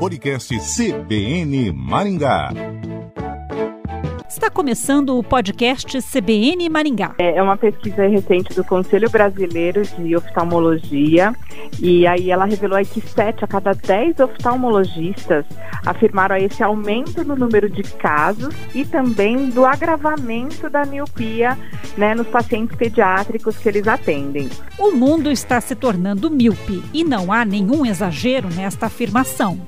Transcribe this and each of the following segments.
podcast CBN Maringá. Está começando o podcast CBN Maringá. É uma pesquisa recente do Conselho Brasileiro de Oftalmologia e aí ela revelou aí que 7 a cada 10 oftalmologistas afirmaram esse aumento no número de casos e também do agravamento da miopia né, nos pacientes pediátricos que eles atendem. O mundo está se tornando míope e não há nenhum exagero nesta afirmação.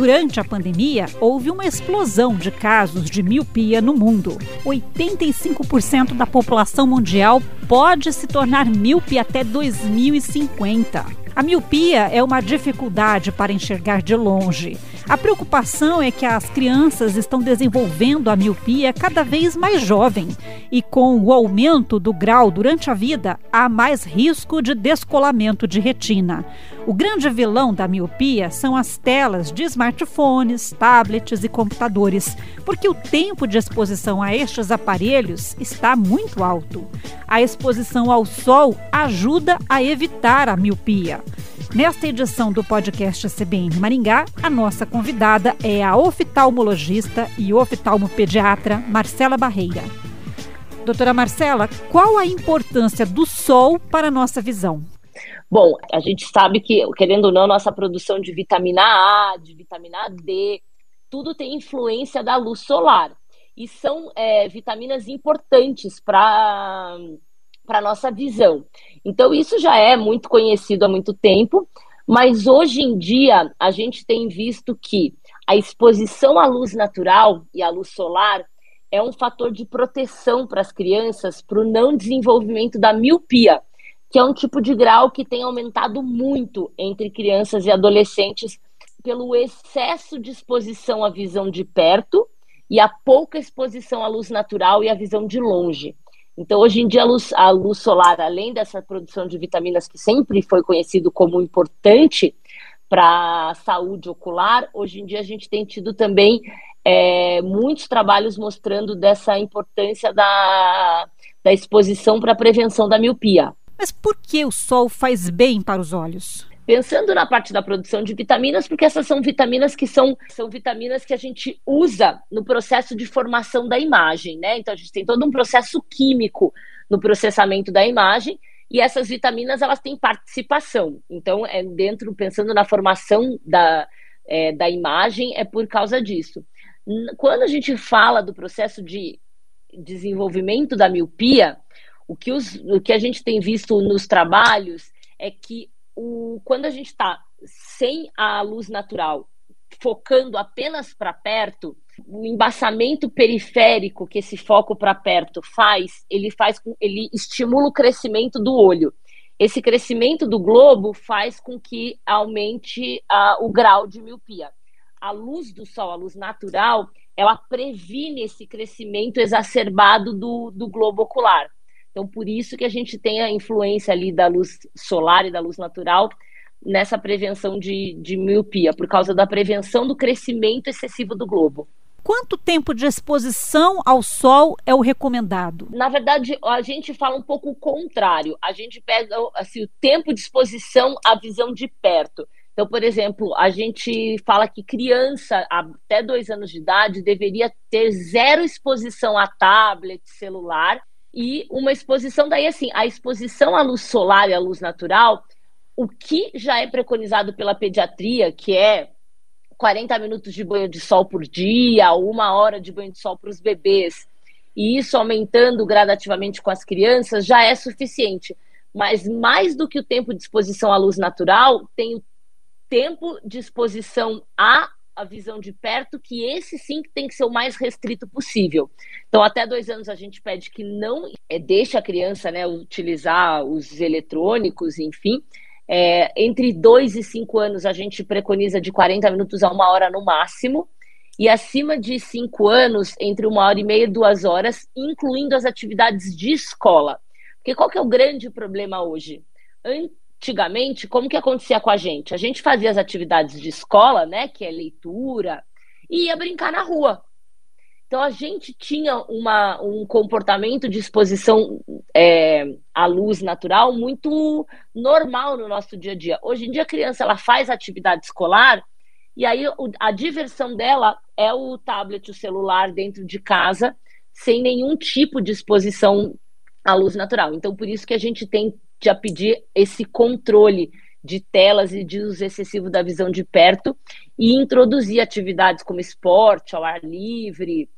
Durante a pandemia, houve uma explosão de casos de miopia no mundo. 85% da população mundial pode se tornar míope até 2050. A miopia é uma dificuldade para enxergar de longe. A preocupação é que as crianças estão desenvolvendo a miopia cada vez mais jovem e com o aumento do grau durante a vida, há mais risco de descolamento de retina. O grande vilão da miopia são as telas de smartphones, tablets e computadores, porque o tempo de exposição a estes aparelhos está muito alto. A exposição ao sol ajuda a evitar a miopia. Nesta edição do podcast CBN Maringá, a nossa convidada é a oftalmologista e oftalmopediatra Marcela Barreira. Doutora Marcela, qual a importância do sol para a nossa visão? Bom, a gente sabe que, querendo ou não, nossa produção de vitamina A, de vitamina D, tudo tem influência da luz solar. E são é, vitaminas importantes para a nossa visão. Então, isso já é muito conhecido há muito tempo, mas hoje em dia a gente tem visto que a exposição à luz natural e à luz solar é um fator de proteção para as crianças para o não desenvolvimento da miopia, que é um tipo de grau que tem aumentado muito entre crianças e adolescentes pelo excesso de exposição à visão de perto e a pouca exposição à luz natural e à visão de longe. Então, hoje em dia, a luz, a luz solar, além dessa produção de vitaminas que sempre foi conhecido como importante para a saúde ocular, hoje em dia a gente tem tido também é, muitos trabalhos mostrando dessa importância da, da exposição para a prevenção da miopia. Mas por que o sol faz bem para os olhos? Pensando na parte da produção de vitaminas, porque essas são vitaminas que são, são vitaminas que a gente usa no processo de formação da imagem, né? Então a gente tem todo um processo químico no processamento da imagem e essas vitaminas elas têm participação. Então, é dentro, pensando na formação da, é, da imagem, é por causa disso. Quando a gente fala do processo de desenvolvimento da miopia, o que, os, o que a gente tem visto nos trabalhos é que o, quando a gente está sem a luz natural, focando apenas para perto, o embaçamento periférico que esse foco para perto faz, ele faz ele estimula o crescimento do olho. Esse crescimento do globo faz com que aumente uh, o grau de miopia. A luz do sol, a luz natural, ela previne esse crescimento exacerbado do, do globo ocular. Então, por isso que a gente tem a influência ali da luz solar e da luz natural nessa prevenção de, de miopia, por causa da prevenção do crescimento excessivo do globo. Quanto tempo de exposição ao sol é o recomendado? Na verdade, a gente fala um pouco o contrário. A gente pega assim, o tempo de exposição à visão de perto. Então, por exemplo, a gente fala que criança até dois anos de idade deveria ter zero exposição a tablet, celular, e uma exposição, daí assim, a exposição à luz solar e à luz natural, o que já é preconizado pela pediatria, que é 40 minutos de banho de sol por dia, uma hora de banho de sol para os bebês, e isso aumentando gradativamente com as crianças, já é suficiente. Mas mais do que o tempo de exposição à luz natural, tem o tempo de exposição à a visão de perto, que esse sim tem que ser o mais restrito possível. Então, até dois anos a gente pede que não é, deixe a criança né, utilizar os eletrônicos, enfim. É, entre dois e cinco anos a gente preconiza de 40 minutos a uma hora no máximo. E acima de cinco anos, entre uma hora e meia e duas horas, incluindo as atividades de escola. Porque qual que é o grande problema hoje? Antigamente, como que acontecia com a gente? A gente fazia as atividades de escola, né, que é leitura, e ia brincar na rua. Então a gente tinha uma, um comportamento de exposição é, à luz natural muito normal no nosso dia a dia. Hoje em dia a criança ela faz atividade escolar E aí a diversão dela é o tablet, o celular dentro de casa, sem nenhum tipo de exposição à luz natural. Então, por isso que a gente tem a pedir esse controle de telas e de uso excessivo da visão de perto e introduzir atividades como esporte ao ar livre,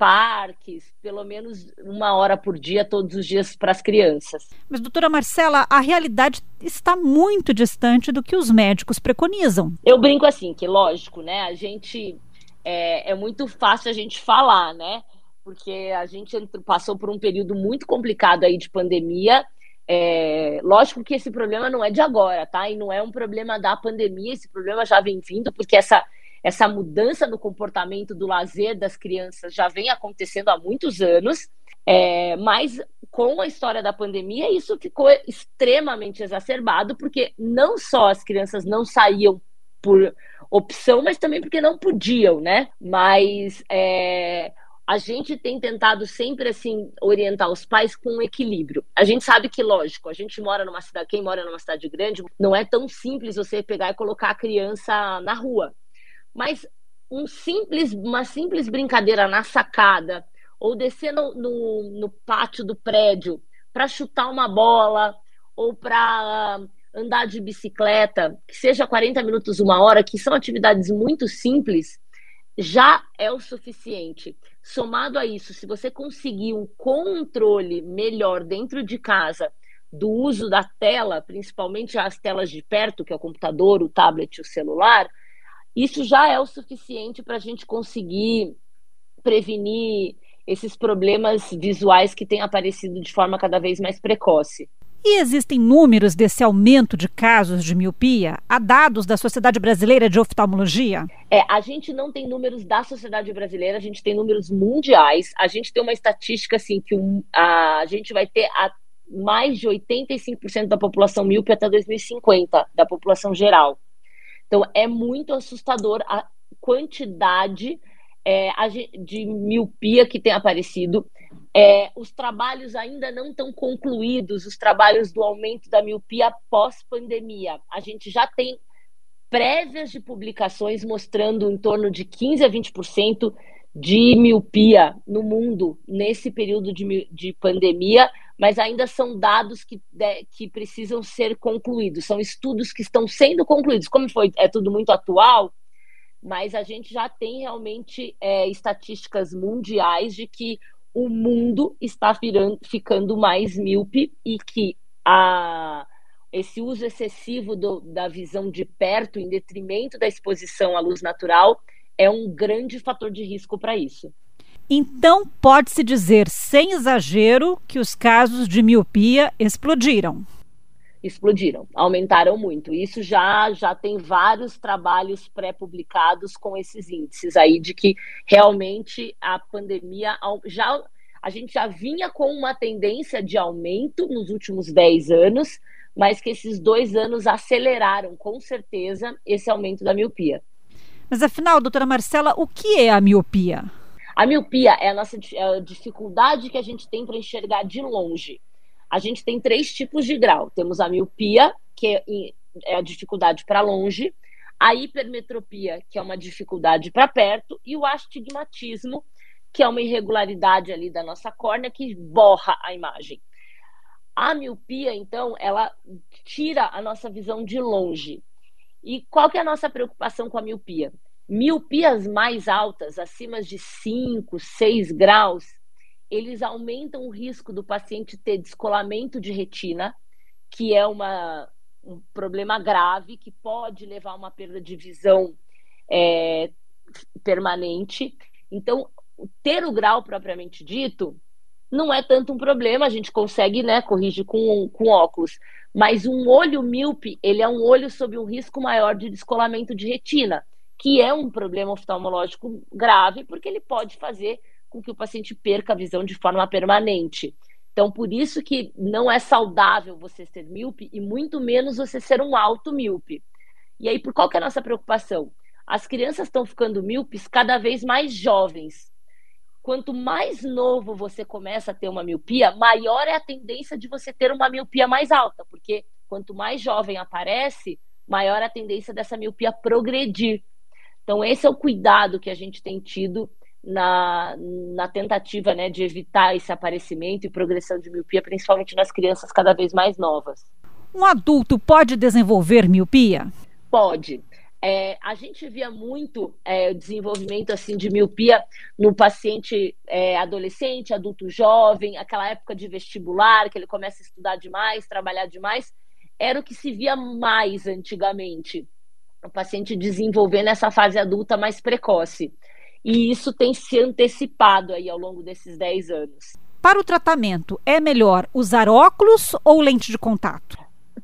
parques, pelo menos uma hora por dia, todos os dias para as crianças. Mas, doutora Marcela, a realidade está muito distante do que os médicos preconizam. Eu brinco assim, que lógico, né? A gente é, é muito fácil a gente falar, né? Porque a gente passou por um período muito complicado aí de pandemia. É, lógico que esse problema não é de agora, tá? E não é um problema da pandemia, esse problema já vem vindo, porque essa essa mudança no comportamento do lazer das crianças já vem acontecendo há muitos anos, é, mas com a história da pandemia isso ficou extremamente exacerbado, porque não só as crianças não saíam por opção, mas também porque não podiam, né? Mas é, a gente tem tentado sempre assim orientar os pais com um equilíbrio. A gente sabe que, lógico, a gente mora numa cidade, quem mora numa cidade grande, não é tão simples você pegar e colocar a criança na rua. Mas um simples, uma simples brincadeira na sacada ou descer no, no, no pátio do prédio para chutar uma bola ou para andar de bicicleta, que seja 40 minutos, uma hora, que são atividades muito simples, já é o suficiente. Somado a isso, se você conseguir um controle melhor dentro de casa do uso da tela, principalmente as telas de perto, que é o computador, o tablet o celular, isso já é o suficiente para a gente conseguir prevenir esses problemas visuais que têm aparecido de forma cada vez mais precoce. E existem números desse aumento de casos de miopia? Há dados da Sociedade Brasileira de Oftalmologia? É, a gente não tem números da Sociedade Brasileira, a gente tem números mundiais. A gente tem uma estatística assim que um, a, a gente vai ter a, mais de 85% da população míope até 2050, da população geral. Então, é muito assustador a quantidade é, de miopia que tem aparecido. É, os trabalhos ainda não estão concluídos, os trabalhos do aumento da miopia pós-pandemia. A gente já tem prévias de publicações mostrando em torno de 15 a 20% de miopia no mundo nesse período de, de pandemia, mas ainda são dados que, de, que precisam ser concluídos, são estudos que estão sendo concluídos. Como foi, é tudo muito atual, mas a gente já tem realmente é, estatísticas mundiais de que o mundo está virando, ficando mais míope e que a, esse uso excessivo do, da visão de perto, em detrimento da exposição à luz natural, é um grande fator de risco para isso. Então, pode-se dizer, sem exagero, que os casos de miopia explodiram. Explodiram, aumentaram muito. Isso já, já tem vários trabalhos pré-publicados com esses índices aí de que realmente a pandemia já a gente já vinha com uma tendência de aumento nos últimos 10 anos, mas que esses dois anos aceleraram com certeza esse aumento da miopia. Mas afinal, doutora Marcela, o que é a miopia? A miopia é a nossa é a dificuldade que a gente tem para enxergar de longe. A gente tem três tipos de grau. Temos a miopia, que é a dificuldade para longe, a hipermetropia, que é uma dificuldade para perto, e o astigmatismo, que é uma irregularidade ali da nossa córnea que borra a imagem. A miopia, então, ela tira a nossa visão de longe. E qual que é a nossa preocupação com a miopia? Miopias mais altas, acima de 5, 6 graus, eles aumentam o risco do paciente ter descolamento de retina, que é uma, um problema grave que pode levar a uma perda de visão é, permanente. Então, ter o grau propriamente dito não é tanto um problema, a gente consegue né, corrigir com, com óculos. Mas um olho míope, ele é um olho sob um risco maior de descolamento de retina que é um problema oftalmológico grave, porque ele pode fazer com que o paciente perca a visão de forma permanente. Então, por isso que não é saudável você ser míope e muito menos você ser um alto míope. E aí, por qual que é a nossa preocupação? As crianças estão ficando míopes cada vez mais jovens. Quanto mais novo você começa a ter uma miopia, maior é a tendência de você ter uma miopia mais alta, porque quanto mais jovem aparece, maior a tendência dessa miopia progredir. Então, esse é o cuidado que a gente tem tido na, na tentativa né, de evitar esse aparecimento e progressão de miopia, principalmente nas crianças cada vez mais novas. Um adulto pode desenvolver miopia? Pode. É, a gente via muito é, desenvolvimento assim de miopia no paciente é, adolescente, adulto jovem, aquela época de vestibular, que ele começa a estudar demais, trabalhar demais, era o que se via mais antigamente. O paciente desenvolvendo essa fase adulta mais precoce. E isso tem se antecipado aí ao longo desses 10 anos. Para o tratamento, é melhor usar óculos ou lente de contato?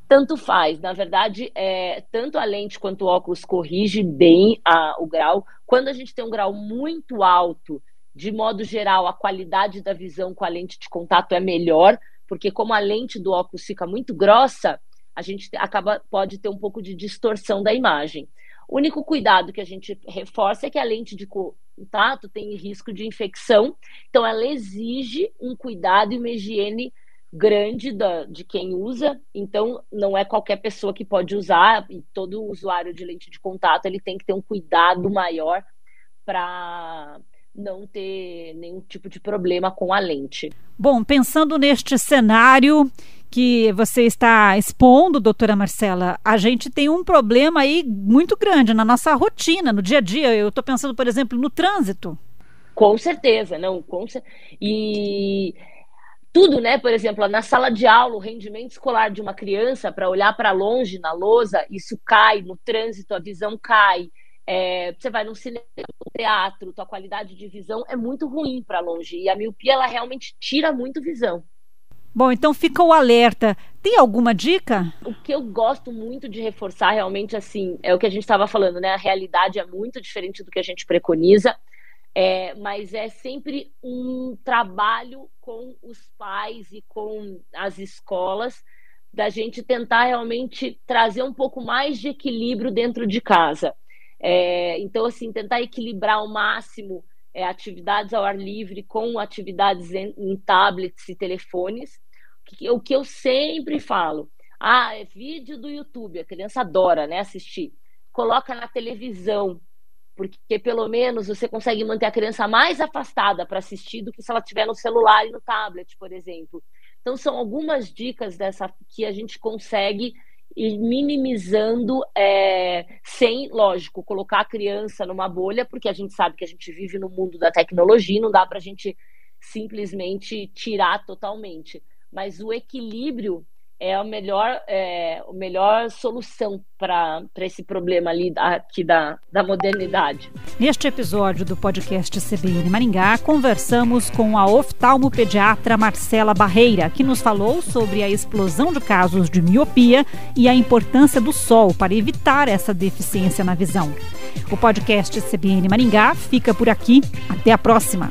tanto faz. Na verdade, é, tanto a lente quanto o óculos corrige bem a, o grau. Quando a gente tem um grau muito alto, de modo geral, a qualidade da visão com a lente de contato é melhor, porque como a lente do óculos fica muito grossa, a gente acaba pode ter um pouco de distorção da imagem. O único cuidado que a gente reforça é que a lente de contato tem risco de infecção, então ela exige um cuidado e uma higiene grande da, de quem usa, então não é qualquer pessoa que pode usar, e todo usuário de lente de contato ele tem que ter um cuidado maior para não ter nenhum tipo de problema com a lente. Bom, pensando neste cenário que você está expondo, doutora Marcela, a gente tem um problema aí muito grande na nossa rotina, no dia a dia. Eu estou pensando, por exemplo, no trânsito. Com certeza, não. Com E tudo, né? Por exemplo, na sala de aula, o rendimento escolar de uma criança para olhar para longe na lousa, isso cai, no trânsito a visão cai. É, você vai no cinema, no teatro, tua qualidade de visão é muito ruim para longe. E a miopia, ela realmente tira muito visão. Bom, então fica o alerta. Tem alguma dica? O que eu gosto muito de reforçar realmente assim é o que a gente estava falando, né? A realidade é muito diferente do que a gente preconiza. É, mas é sempre um trabalho com os pais e com as escolas da gente tentar realmente trazer um pouco mais de equilíbrio dentro de casa. É, então, assim, tentar equilibrar ao máximo é, atividades ao ar livre com atividades em, em tablets e telefones. O que eu sempre falo, ah, é vídeo do YouTube, a criança adora né, assistir. Coloca na televisão, porque pelo menos você consegue manter a criança mais afastada para assistir do que se ela estiver no celular e no tablet, por exemplo. Então são algumas dicas dessa que a gente consegue ir minimizando é, sem, lógico, colocar a criança numa bolha, porque a gente sabe que a gente vive no mundo da tecnologia, não dá para a gente simplesmente tirar totalmente. Mas o equilíbrio é a melhor, é, a melhor solução para esse problema ali aqui da, da modernidade. Neste episódio do podcast CBN Maringá, conversamos com a oftalmopediatra Marcela Barreira, que nos falou sobre a explosão de casos de miopia e a importância do sol para evitar essa deficiência na visão. O podcast CBN Maringá fica por aqui. Até a próxima!